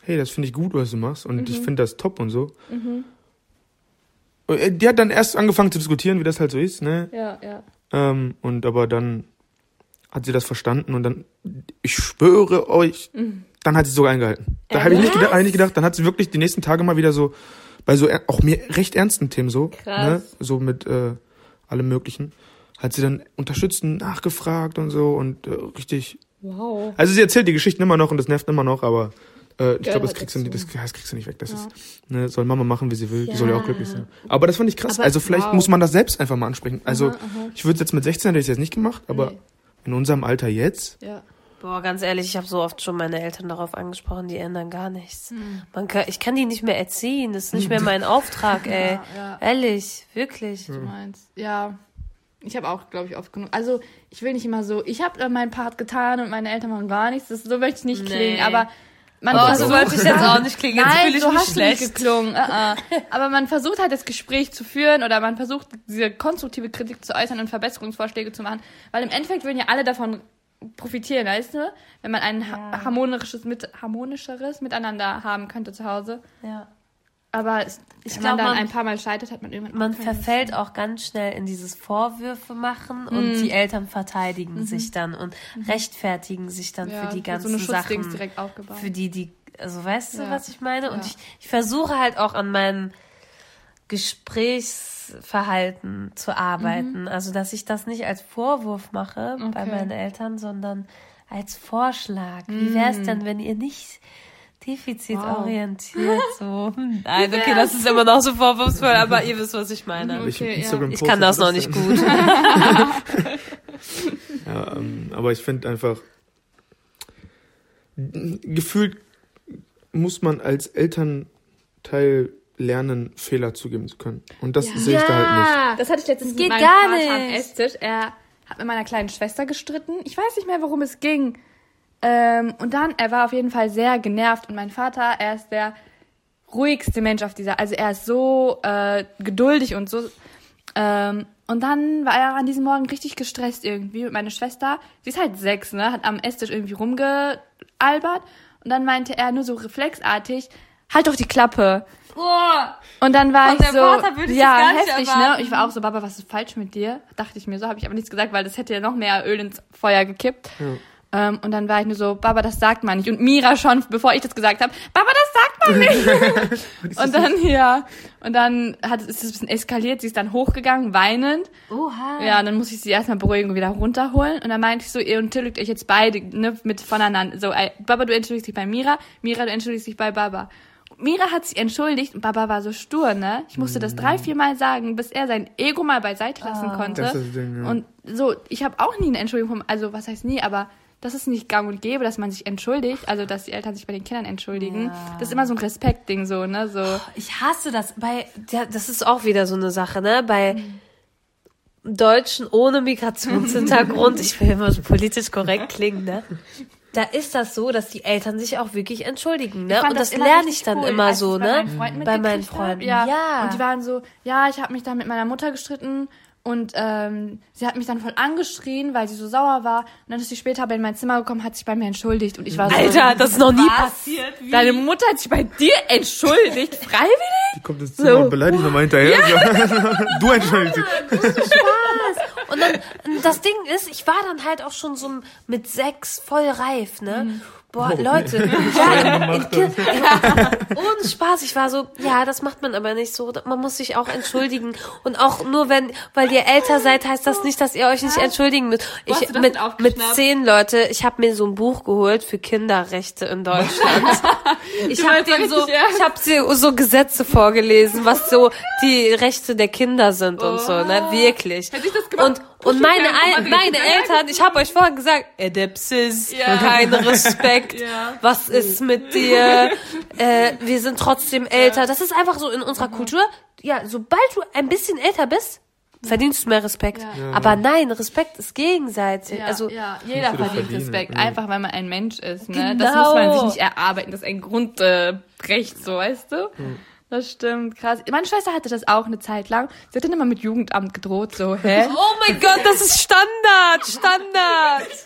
hey, das finde ich gut, was du machst und ich finde das top und so. Und, äh, Die hat dann erst angefangen zu diskutieren, wie das halt so ist, ne? Ja, ja. Ähm, und aber dann hat sie das verstanden und dann, ich schwöre euch, dann hat sie es sogar eingehalten. Da habe ich nicht gedacht, hab ich nicht gedacht, dann hat sie wirklich die nächsten Tage mal wieder so, bei so auch mir recht ernsten Themen so, Krass. ne, so mit äh, allem möglichen, hat sie dann unterstützend nachgefragt und so und äh, richtig. Wow. Also sie erzählt die Geschichten immer noch und das nervt immer noch, aber äh, ich glaube, das halt kriegst du nicht, das, das kriegst du nicht weg. Das Ja. ist, ne, soll Mama machen, wie sie will. Die soll ja auch Ja. glücklich sein. Aber das fand ich krass. Aber- also vielleicht wow. muss man das selbst einfach mal ansprechen. Also Aha, aha. ich würde jetzt mit 16 hätte ich jetzt nicht gemacht, aber Nee. in unserem Alter jetzt. Ja. Boah, ganz ehrlich, ich habe so oft schon meine Eltern darauf angesprochen, die ändern gar nichts. Man kann, ich kann die nicht mehr erziehen, das ist nicht mehr mein Auftrag, ey. Ja, ja. Ehrlich, wirklich. du meinst. Ja. Ich habe auch, glaube ich, oft genug. Also, ich will nicht immer so, ich habe meinen Part getan und meine Eltern machen gar nichts. Das, so möchte ich nicht Nee. klingen, aber man Aber so wollte ich jetzt auch nicht klingen. Jetzt Nein, fühle ich so mich hast schlecht. nicht geklungen. Uh -uh. Aber man versucht halt das Gespräch zu führen oder man versucht diese konstruktive Kritik zu äußern und Verbesserungsvorschläge zu machen, weil im Endeffekt würden ja alle davon profitieren, weißt du? Wenn man ein ha harmonisches, mit, harmonischeres Miteinander haben könnte zu Hause. Ja. Aber es, Ich wenn glaub, man dann man- ein paar Mal scheitert, hat man irgendwann Man verfällt auch ganz schnell in dieses Vorwürfe machen und die Eltern verteidigen sich dann und rechtfertigen sich dann Ja, für die so eine ganzen Schutzdings Sachen. direkt aufgebaut. Für die, die, also weißt du, Ja. was ich meine? Und Ja. ich, ich versuche halt auch an meinem Gesprächsverhalten zu arbeiten. Also, dass ich das nicht als Vorwurf mache bei Okay. meinen Eltern, sondern als Vorschlag. Wie wäre es denn, wenn ihr nicht defizitorientiert so? Hm, Nein, okay, das ist immer noch so vorwurfsvoll, aber ihr wisst, was ich meine. Okay, ja. Ich kann das noch nicht gut. Ja, ähm, aber ich finde einfach, gefühlt muss man als Elternteil lernen, Fehler zugeben zu können. Und das Ja. sehe ich da halt nicht. Das hatte ich letztens geht mit meinem gar Vater am nicht. Esstisch. Er hat mit meiner kleinen Schwester gestritten. Ich weiß nicht mehr, worum es ging. Ähm, und dann, er war auf jeden Fall sehr genervt. Und mein Vater, er ist der ruhigste Mensch auf dieser, also er ist so äh, geduldig und so. Ähm, und dann war er an diesem Morgen richtig gestresst irgendwie. Und meine Schwester, sie ist halt sechs, ne, hat am Esstisch irgendwie rumgealbert. Und dann meinte er nur so reflexartig, halt doch die Klappe. Und dann war Von ich der so, Vater würde ich ja, heftig, erwarten. ne? Ich war auch so, Baba, was ist falsch mit dir? Dachte ich mir so, habe ich aber nichts gesagt, weil das hätte ja noch mehr Öl ins Feuer gekippt. Ähm, und dann war ich nur so, Baba, das sagt man nicht. Und Mira schon, bevor ich das gesagt habe, Baba, das sagt man nicht. und dann, ja, und dann hat, ist es ein bisschen eskaliert. Sie ist dann hochgegangen, weinend. Oha. Ja, und dann muss ich sie erstmal beruhigen und wieder runterholen. Und dann meinte ich so, ihr entschuldigt euch jetzt beide, ne, mit voneinander. So, ey, Baba, du entschuldigst dich bei Mira, Mira, du entschuldigst dich bei Baba. Mira hat sich entschuldigt und Baba war so stur, ne? Ich musste das drei, vier Mal sagen, bis er sein Ego mal beiseite lassen konnte. Das ist das Ding, ja. Und so, ich habe auch nie eine Entschuldigung vom, also was heißt nie, aber das ist nicht gang und gäbe, dass man sich entschuldigt, also dass die Eltern sich bei den Kindern entschuldigen. Ja. Das ist immer so ein Respektding, so, ne? So. Ich hasse das. Bei, ja, das ist auch wieder so eine Sache, ne? Bei Deutschen ohne Migrationshintergrund, ich will immer so politisch korrekt klingen, ne? Da ist das so, dass die Eltern sich auch wirklich entschuldigen, ne? Und das, immer lerne ich dann cool, immer so, ne? Bei meinen Freunden, Bei meinen. Freunden. Ja. ja. Und die waren so, ja, ich habe mich dann mit meiner Mutter gestritten und ähm, sie hat mich dann voll angeschrien, weil sie so sauer war. Und dann ist sie später aber in mein Zimmer gekommen, hat sich bei mir entschuldigt und ich war so, Alter, das ist noch nie Was? passiert. Wie? deine Mutter hat sich bei dir entschuldigt, freiwillig? Die kommt ins Zimmer und beleidigt nochmal hinterher. du entschuldigst dich. Spaß. Und dann, das Ding ist, ich war dann halt auch schon so mit sechs voll reif, ne? Mhm. Boah, Leute, ja, in, in, ja, ohne Spaß. Ich war so, ja, das macht man aber nicht so. Man muss sich auch entschuldigen. Und auch nur wenn, weil ihr älter seid, heißt das nicht, dass ihr euch nicht entschuldigen müsst. Ich, mit, mit zehn Leute, ich habe mir so ein Buch geholt für Kinderrechte in Deutschland. Ich habe richtig so, ich habe sie so Gesetze vorgelesen, was so die Rechte der Kinder sind und so, ne? Wirklich. Hätte ich das gemacht? Und, und meine, Ein- meine Eltern, ich habe euch vorhin gesagt, Edepsis, Ja. kein Respekt, Ja. was ist mit dir, äh, wir sind trotzdem älter. Das ist einfach so in unserer Kultur. Ja, sobald du ein bisschen älter bist, verdienst du mehr Respekt. Ja. Aber nein, Respekt ist gegenseitig. Ja, also, ja, jeder verdient Respekt, ja. einfach weil man ein Mensch ist. Ne? Das Genau. muss man sich nicht erarbeiten, das ist ein Grundrecht, äh, so weißt du? Das stimmt, krass. Meine Schwester hatte das auch eine Zeit lang. Sie hat dann immer mit Jugendamt gedroht, so, hä? oh mein Gott, das ist Standard, Standard.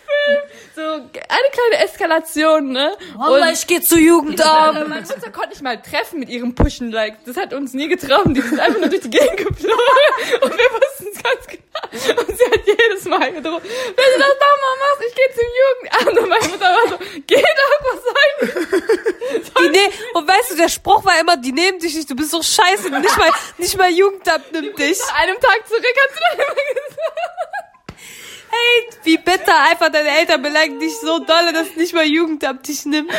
So, eine kleine Eskalation, ne? Wallah, ich gehe zu Jugendamt. Meine Mutter konnte nicht mal treffen mit ihrem Pushen, like, das hat uns nie getroffen. Die sind einfach nur durch die Gegend geflogen und wir wussten es ganz genau. Und sie hat jedes Mal gedroht, wenn du das nochmal machst, ich gehe zum Jugendamt. Und meine Mutter war so, geh doch, was soll Die ne und weißt du, der Spruch war immer, die nehmen dich nicht, du bist so scheiße, nicht mal, nicht mal Jugendamt nimmt dich. Nach einem Tag zurück hat sie dann immer gesagt. Ey, wie bitter, einfach deine Eltern beleidigen dich so dolle, dass nicht mal Jugendamt dich nimmt.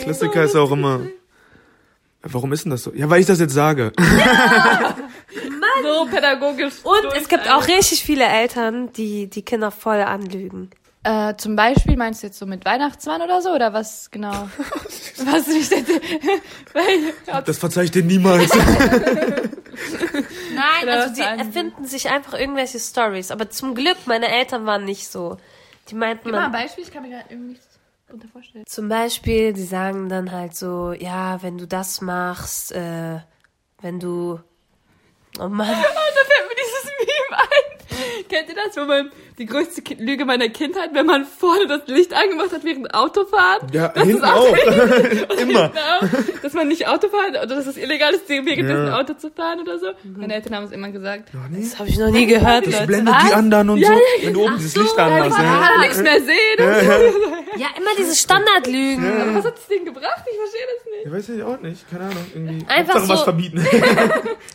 Klassiker ist auch immer. Warum ist denn das so? Ja, weil ich das jetzt sage. So pädagogisch. Und es gibt auch richtig viele Eltern, die die Kinder voll anlügen. Äh, zum Beispiel meinst du jetzt so mit Weihnachtsmann oder so? Oder was genau? was ich jetzt. Weil, Das verzeih ich dir niemals. Nein, Oder also die erfinden sich einfach irgendwelche Stories. Aber zum Glück, meine Eltern waren nicht so. Die meinten, Gib mal ein Beispiel, ich kann mir gerade irgendwie nichts drunter vorstellen. zum Beispiel, die sagen dann halt so, ja, wenn du das machst, äh, wenn du, oh Mann, Oh, da fällt mir dieses Meme ein. Kennt ihr das, wo man die größte Lüge meiner Kindheit, wenn man vorne das Licht angemacht hat während Autofahren? Ja, das hinten ist auch auch. Immer. Genau, dass man nicht Auto fahren oder dass es illegal ist, währenddessen Ja. Auto zu fahren oder so. Meine Eltern haben es immer gesagt. das habe ich noch nie gehört, Das Leute. blendet die anderen und so. Wenn du oben dieses Licht anmachst. Ja. kann nichts mehr sehen. Ja, immer diese Standardlügen. Aber was hat das Ding gebracht? Ich verstehe das nicht. Ich weiß ich auch nicht. Keine Ahnung. Irgendwie. Einfach Hauptsache was so- verbieten.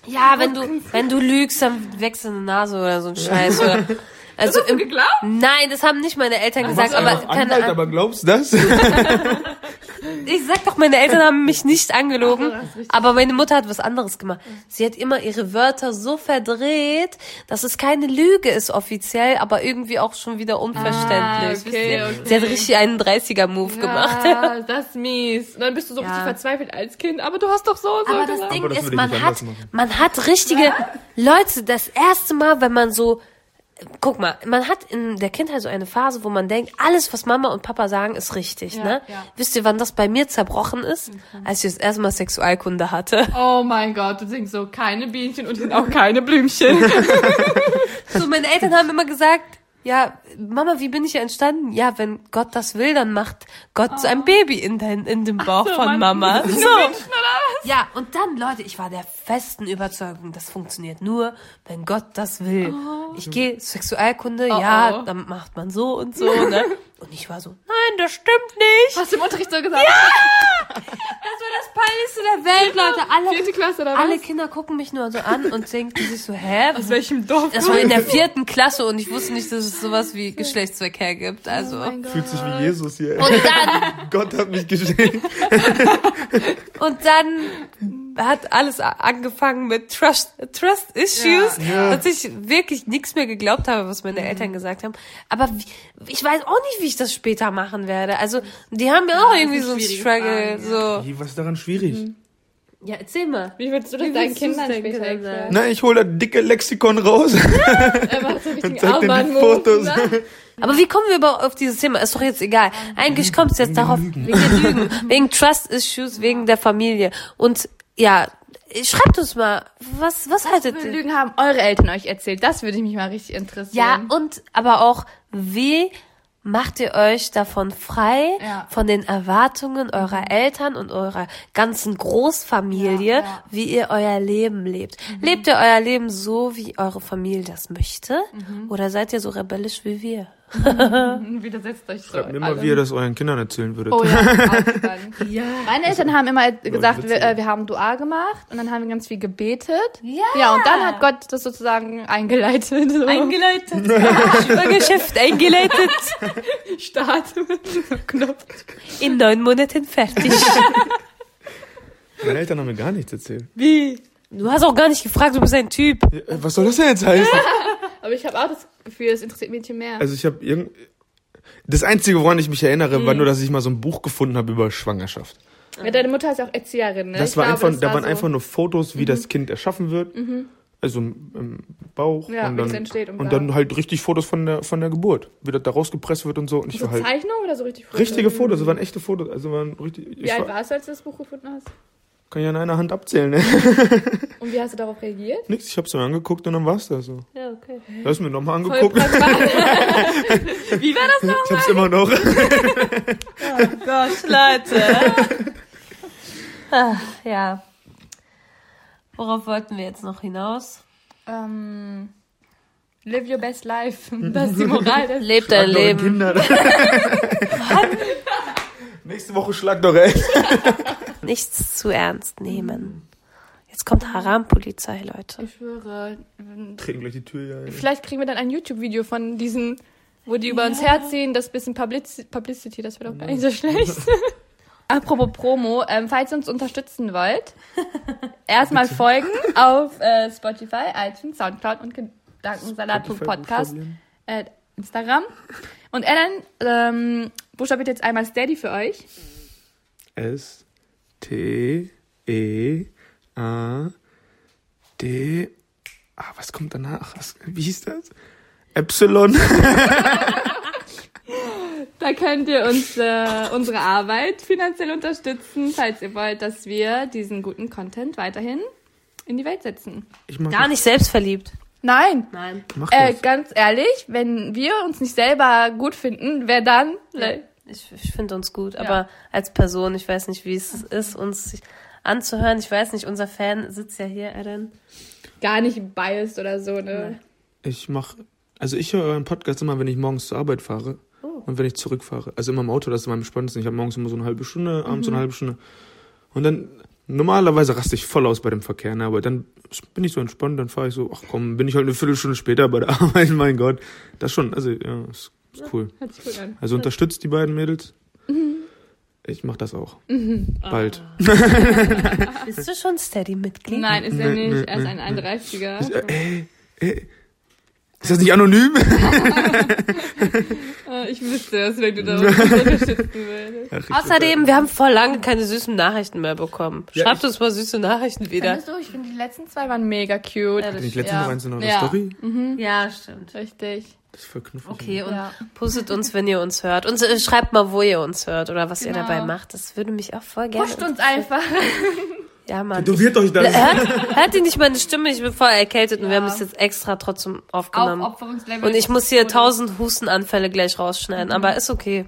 Ja, wenn du, wenn du lügst, dann wächst deine Nase oder so ein Scheiß. Oder, also Hast du im, geglaubt? Nein, das haben nicht meine Eltern gesagt, Machst aber keine Anwalt, Ahnung. aber glaubst du das? Ich sag doch, meine Eltern haben mich nicht angelogen, aber meine Mutter hat was anderes gemacht. Sie hat immer ihre Wörter so verdreht, dass es keine Lüge ist offiziell, aber irgendwie auch schon wieder unverständlich. Ah, okay, okay. Sie hat richtig einen 30er-Move gemacht. Ja, das ist mies. Und dann bist du so Ja. richtig verzweifelt als Kind, aber du hast doch so und so Aber das gesagt. Ding Aber das ist, man hat, man hat richtige Leute, das erste Mal, wenn man so, guck mal, man hat in der Kindheit so eine Phase, wo man denkt, alles, was Mama und Papa sagen, ist richtig, Ja, ne? ja. Wisst ihr, wann das bei mir zerbrochen ist? Als ich das erste Mal Sexualkunde hatte. Oh mein Gott, du singst so keine Bienchen und sind auch keine Blümchen. So, meine Eltern haben immer gesagt, ja, Mama, wie bin ich entstanden? Ja, wenn Gott das will, dann macht Gott so ein Baby in, dein, in dem Bauch so, von Mann, Mama. So. Menschen, Ja, und dann, Leute, ich war der festen Überzeugung, das funktioniert nur, wenn Gott das will. Ich gehe Sexualkunde, Oh, ja, oh. dann macht man so und so, ne? Und ich war so, nein, das stimmt nicht. Hast du im Unterricht so gesagt? Das war das Peinlichste der Welt, Leute. Alle, Vierte Klasse oder was? alle Kinder gucken mich nur so an und denken sich so, hä? Aus welchem Dorf? Das war in der vierten Klasse und ich wusste nicht, dass es sowas wie Geschlechtsverkehr gibt. Also. Fühlt sich wie Jesus hier. Und dann, Gott hat mich geschenkt. und dann hat alles angefangen mit Trust, Trust Issues, Ja. dass ich wirklich nichts mehr geglaubt habe, was meine Eltern gesagt haben. Aber wie, ich weiß auch nicht, wie ich das später machen werde. Also, die haben mir auch irgendwie so einen Struggle, Fragen, so. Hey, was ist daran schwierig? Ja, erzähl mal. Wie würdest du das deinen Kindern denn später erklären? Na, ich hole das dicke Lexikon raus Er macht so richtig und zeig dir die Fotos. Aber wie kommen wir überhaupt auf dieses Thema? Ist doch jetzt egal. Eigentlich kommt es jetzt darauf, wegen Lügen, wegen Trust-Issues, wegen der Familie. Und ja, schreibt uns mal, was, was haltet Wie viele ihr? Lügen haben eure Eltern euch erzählt? Das würde mich mal richtig interessieren. Ja, und aber auch, wie macht ihr euch davon frei, Ja. von den Erwartungen eurer Eltern und eurer ganzen Großfamilie, Ja, ja. wie ihr euer Leben lebt? Lebt ihr euer Leben so, wie eure Familie das möchte? Oder seid ihr so rebellisch wie wir? Widersetzt euch so. Schreibt mir mal, wie ihr das euren Kindern erzählen würdet. Oh ja. Ja. Meine Eltern haben immer gesagt, wir, äh, wir haben Dua gemacht und dann haben wir ganz viel gebetet. Ja. Ja, und dann hat Gott das sozusagen eingeleitet. So. Eingeleitet. Geschäft eingeleitet. Start. Knopf. In neun Monaten fertig. Meine Eltern haben mir gar nichts erzählt. Wie? Du hast auch gar nicht gefragt, du bist ein Typ. Ja, äh, Was soll das denn jetzt heißen? Aber ich habe auch das Gefühl, es interessiert Mädchen mehr. Also ich habe irgend... Das Einzige, woran ich mich erinnere, Mhm. war nur, dass ich mal so ein Buch gefunden habe über Schwangerschaft. ja, deine Mutter ist ja auch Erzieherin, ne? Das Ich war glaube, einfach, das da war waren so. einfach nur Fotos, wie das Kind erschaffen wird. Also im, im Bauch. Ja, und wie es dann, entsteht und und dann halt richtig Fotos von der, von der Geburt. Wie das da rausgepresst wird und so. Und ich So war halt... Zeichnung oder so richtig Fotos? Richtige Fotos, das waren echte Fotos. Also waren richtig... Wie alt war, warst du, als du das Buch gefunden hast? Kann ja an einer Hand abzählen, ne? Und wie hast du darauf reagiert? Nix, ich hab's mir angeguckt und dann war's das so. Ja, okay. Du hast mir nochmal angeguckt. wie war das noch? Ich hab's immer noch. Oh Gott, Leute. Ach, ja. Worauf wollten wir jetzt noch hinaus? Ähm, live your best life. Das ist die Moral des Leb dein Leben. Kinder. Nächste Woche schlag doch ey. Nichts zu ernst nehmen. Jetzt Jetzt kommt Haram-Polizei, Leute. Ich schwöre. Treten gleich die Tür hier ein. Vielleicht kriegen wir dann ein YouTube-Video von diesen, wo die über uns herziehen. Das bisschen Publici Publicity, das wäre doch gar nicht so schlecht. Apropos Promo, ähm, falls ihr uns unterstützen wollt, erstmal folgen auf äh, Spotify, iTunes, Soundcloud und Gedankensalat.podcast, äh, Instagram. Und Ellen ähm, buchstabiert jetzt einmal Steady für euch. S T E A D Ah, was kommt danach? Was, wie hieß das? Epsilon. Da könnt ihr uns äh, unsere Arbeit finanziell unterstützen, falls ihr wollt, dass wir diesen guten Content weiterhin in die Welt setzen. Ich mach Gar nicht selbstverliebt. Nein. Nein. das. Mach Äh, das. ganz ehrlich, wenn wir uns nicht selber gut finden, wer dann? Ich, ich finde uns gut, aber als Person, ich weiß nicht, wie es ist, uns anzuhören. Ich weiß nicht, unser Fan sitzt ja hier, Ellen. Gar nicht biased oder so, ne? Ich mach, also ich höre euren Podcast immer, wenn ich morgens zur Arbeit fahre Oh. und wenn ich zurückfahre. Also immer im Auto, das ist am spannendsten. Ich habe morgens immer so eine halbe Stunde, abends Mhm. so eine halbe Stunde. Und dann, normalerweise raste ich voll aus bei dem Verkehr, ne? aber dann bin ich so entspannt, dann fahre ich so, ach komm, bin ich halt eine Viertelstunde später bei der Arbeit, mein Gott. Das schon, also ja, ist, ist cool. Hört sich gut an. Also unterstützt die beiden Mädels. Mhm. Ich mach das auch. Ah. Bald. Bist du schon Steady-Mitglied? Nein, ist er Nee, nicht. nee, er ist ein nee. 31er. Äh, äh, ist das nicht anonym? Äh, ich wüsste es, wenn du da unterstützen würdest. Ich- Außerdem, wir haben vor lange keine süßen Nachrichten mehr bekommen. Ja, Schreibt ich- uns mal süße Nachrichten wieder. Findest du? Ich finde, die letzten zwei waren mega cute. Ja, Bin ich letztens Ja. noch eins in eurer Ja. Story? Ja, stimmt. Richtig. Das knuffig. Okay, und Ja. postet uns, wenn ihr uns hört. Und äh, schreibt mal, wo ihr uns hört oder was ihr Genau. dabei macht. Das würde mich auch voll gerne. Pusht uns einfach. Ja, Mann. Du wird euch das. Hört, hört ihr nicht meine Stimme? Ich bin voll erkältet und wir Ja. haben es jetzt extra trotzdem aufgenommen. Aufopferungslevel. und ich muss hier tausend Hustenanfälle gleich rausschneiden, aber ist okay.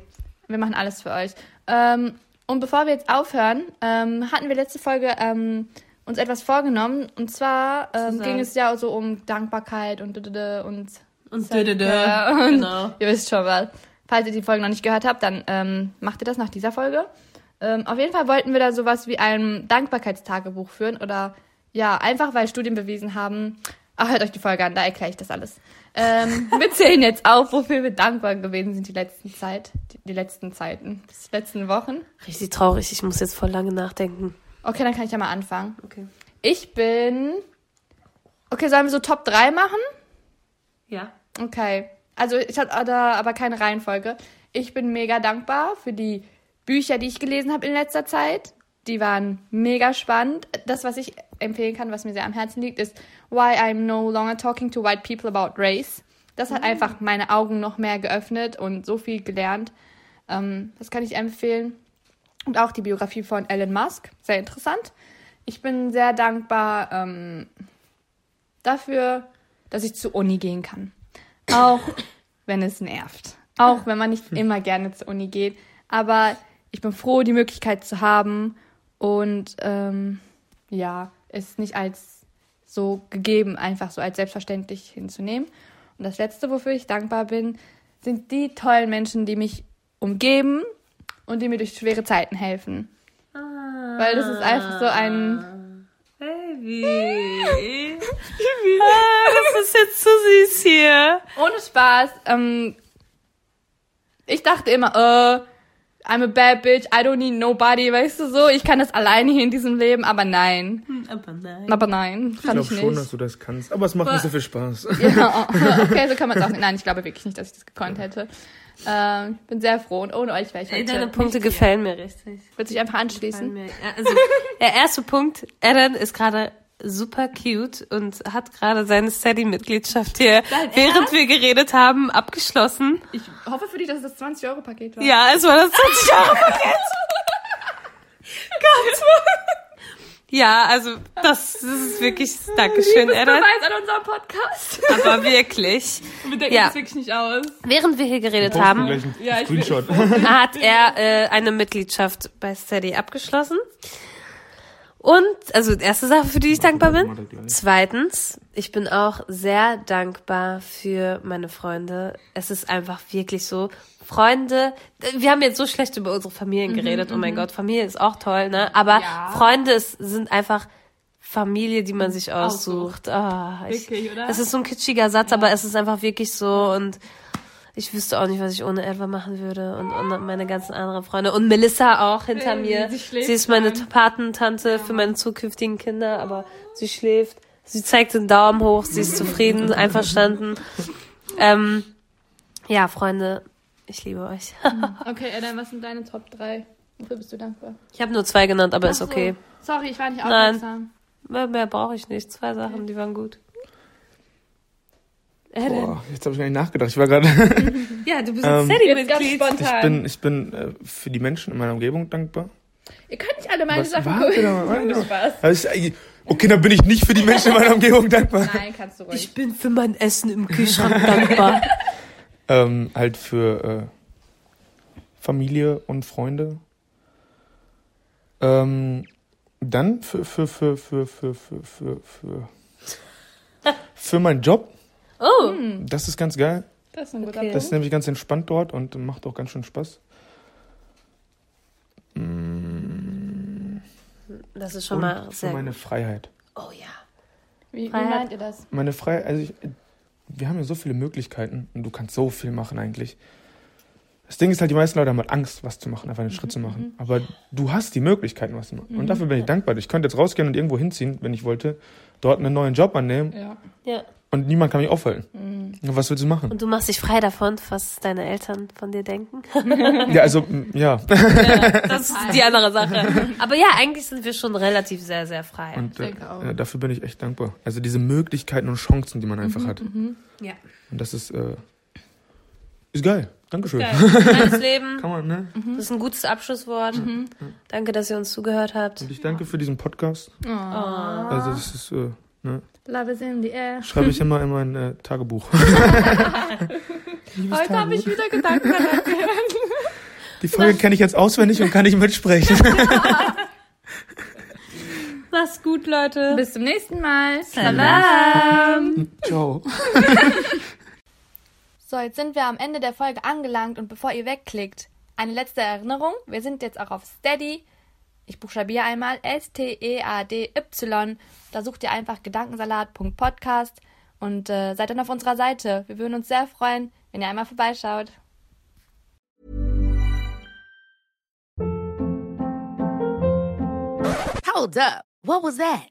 Wir machen alles für euch. Ähm, und bevor wir jetzt aufhören, ähm, hatten wir letzte Folge ähm, uns etwas vorgenommen. Und zwar ähm, ging es ja so um Dankbarkeit und und und Und Self-Care und Genau. ihr wisst schon was. Falls ihr die Folge noch nicht gehört habt, dann ähm, macht ihr das nach dieser Folge. Ähm, auf jeden Fall wollten wir da sowas wie ein Dankbarkeitstagebuch führen oder ja, einfach weil Studien bewiesen haben. Ach, hört euch die Folge an, da erkläre ich das alles. Ähm, wir zählen jetzt auf, wofür wir dankbar gewesen sind die letzten Zeit, die, die letzten Zeiten, die letzten Wochen. Richtig traurig, ich muss jetzt voll lange nachdenken. Okay, dann kann ich ja mal anfangen. Okay. Ich bin. Okay, sollen wir so Top 3 machen? Ja. Okay. Also ich hatte da aber keine Reihenfolge. Ich bin mega dankbar für die Bücher, die ich gelesen habe in letzter Zeit. Die waren mega spannend. Das, was ich empfehlen kann, was mir sehr am Herzen liegt, ist Why I'm No Longer Talking to White People About Race. Das hat einfach meine Augen noch mehr geöffnet und so viel gelernt. Ähm, das kann ich empfehlen. Und auch die Biografie von Elon Musk. Sehr interessant. Ich bin sehr dankbar ähm, dafür, dass ich zur Uni gehen kann. Auch wenn es nervt. Auch wenn man nicht immer gerne zur Uni geht. Aber ich bin froh, die Möglichkeit zu haben und ähm, ja, es nicht als so gegeben, einfach so als selbstverständlich hinzunehmen. Und das Letzte, wofür ich dankbar bin, sind die tollen Menschen, die mich umgeben und die mir durch schwere Zeiten helfen. Weil das ist einfach so ein Baby. Ah, das ist jetzt zu süß hier. Ohne Spaß. Ähm, ich dachte immer, äh, I'm a bad bitch, I don't need nobody, weißt du so. Ich kann das alleine hier in diesem Leben, aber nein. Aber nein. Aber nein, Ich kann glaube ich, schon, nicht. dass du das kannst. Aber es macht nicht so viel Spaß. Ja, okay, so kann man es auch nicht. Nein, ich glaube wirklich nicht, dass ich das gekonnt hätte. Ähm, bin sehr froh und ohne euch wäre ich heute. deine Punkte gefallen mir richtig. Würde sich einfach anschließen. Ja, Also, der erste Punkt, Aaron ist gerade super cute und hat gerade seine Steady-Mitgliedschaft hier, Dein während wir geredet haben, abgeschlossen. Ich hoffe für dich, dass es das 20-Euro-Paket war. Ja, es war das 20 Euro Paket. Gott. Ja, also das, das ist wirklich Dankeschön. Beweis an unserem Podcast. Aber wirklich. Wir denken Ja. das wirklich nicht aus. Während wir hier geredet haben, Ja, Screenshot. hat er äh, eine Mitgliedschaft bei Steady abgeschlossen. Und, also erste Sache, für die ich dankbar bin. Zweitens, ich bin auch sehr dankbar für meine Freunde. Es ist einfach wirklich so. Freunde, wir haben jetzt so schlecht über unsere Familien geredet. oh mein Gott, Familie ist auch toll, ne? Aber Ja. Freunde sind einfach Familie, die man sich aussucht. Ah, ich, Wirklich, oder? Es ist so ein kitschiger Satz, aber es ist einfach wirklich so und ich wüsste auch nicht, was ich ohne Elva machen würde und, und meine ganzen anderen Freunde und Melissa auch hinter Äh, mir. sie Sie ist meine. Patentante für meine zukünftigen Kinder, aber sie schläft. Sie zeigt den Daumen hoch, sie ist zufrieden, einverstanden. Ähm, ja, Freunde, ich liebe euch. Okay, Adam, was sind deine Top 3? Wofür bist du dankbar? Ich habe nur zwei genannt, aber ist Ach so. okay. Sorry, ich war nicht Nein. aufmerksam. Mehr, mehr brauche ich nicht. Zwei Sachen, die waren gut. Äh, Boah, jetzt habe ich gar nicht nachgedacht. Ich war gerade. ja, du bist ein ähm, ganz spontan. Ich bin, ich bin äh, für die Menschen in meiner Umgebung dankbar. Ihr könnt nicht alle meine Was, Sachen warte, warte, Spaß. Also ich, äh, okay, dann bin ich nicht für die Menschen in meiner Umgebung dankbar. Nein, kannst du ruhig. Ich bin für mein Essen im Kühlschrank dankbar. ähm, halt für äh, Familie und Freunde. Ähm, dann für, für, für, für, für, für, für, für meinen Job. Oh, Das ist ganz geil. Das ist ein guter Okay. Das ist nämlich ganz entspannt dort und macht auch ganz schön Spaß. das ist schon Und mal für sehr meine gut. Freiheit. Oh ja. Wie, wie Freiheit. meint ihr das? Meine Freiheit, also ich, wir haben ja so viele Möglichkeiten und du kannst so viel machen eigentlich. Das Ding ist halt, die meisten Leute haben halt Angst, was zu machen, einfach einen Schritt zu machen. Aber du hast die Möglichkeiten, was zu machen. Und dafür bin ich dankbar. Ich könnte jetzt rausgehen und irgendwo hinziehen, wenn ich wollte, dort einen neuen Job annehmen Ja. Ja. Und niemand kann mich aufhalten. Und Was willst du machen? Und du machst dich frei davon, was deine Eltern von dir denken. Ja, also, m, ja. Das ist die andere Sache. Aber ja, eigentlich sind wir schon relativ sehr, sehr frei. Und äh, denke auch. ja, dafür bin ich echt dankbar. Also diese Möglichkeiten und Chancen, die man einfach hat. ja. Und das ist, äh, ist geil. Dankeschön. Geil. Kleines Leben. Kann man, ne? Das ist ein gutes Abschlusswort. Danke, dass ihr uns zugehört habt. Und ich danke für diesen Podcast. Oh. Also das ist, äh, ne? Love is in the air. Schreibe ich immer in mein äh, Tagebuch. Heute habe ich wieder Gedanken. Die Folge kenne ich jetzt auswendig und kann nicht mitsprechen. Mach's gut, Leute. Bis zum nächsten Mal. Salam. Ciao. So, jetzt sind wir am Ende der Folge angelangt und bevor ihr wegklickt, eine letzte Erinnerung. Wir sind jetzt auch auf Steady. Ich buchstabiere einmal S-T-E-A-D-Y. Da sucht ihr einfach gedankensalat.podcast und äh, seid dann auf unserer Seite. Wir würden uns sehr freuen, wenn ihr einmal vorbeischaut. Hold up. What was that?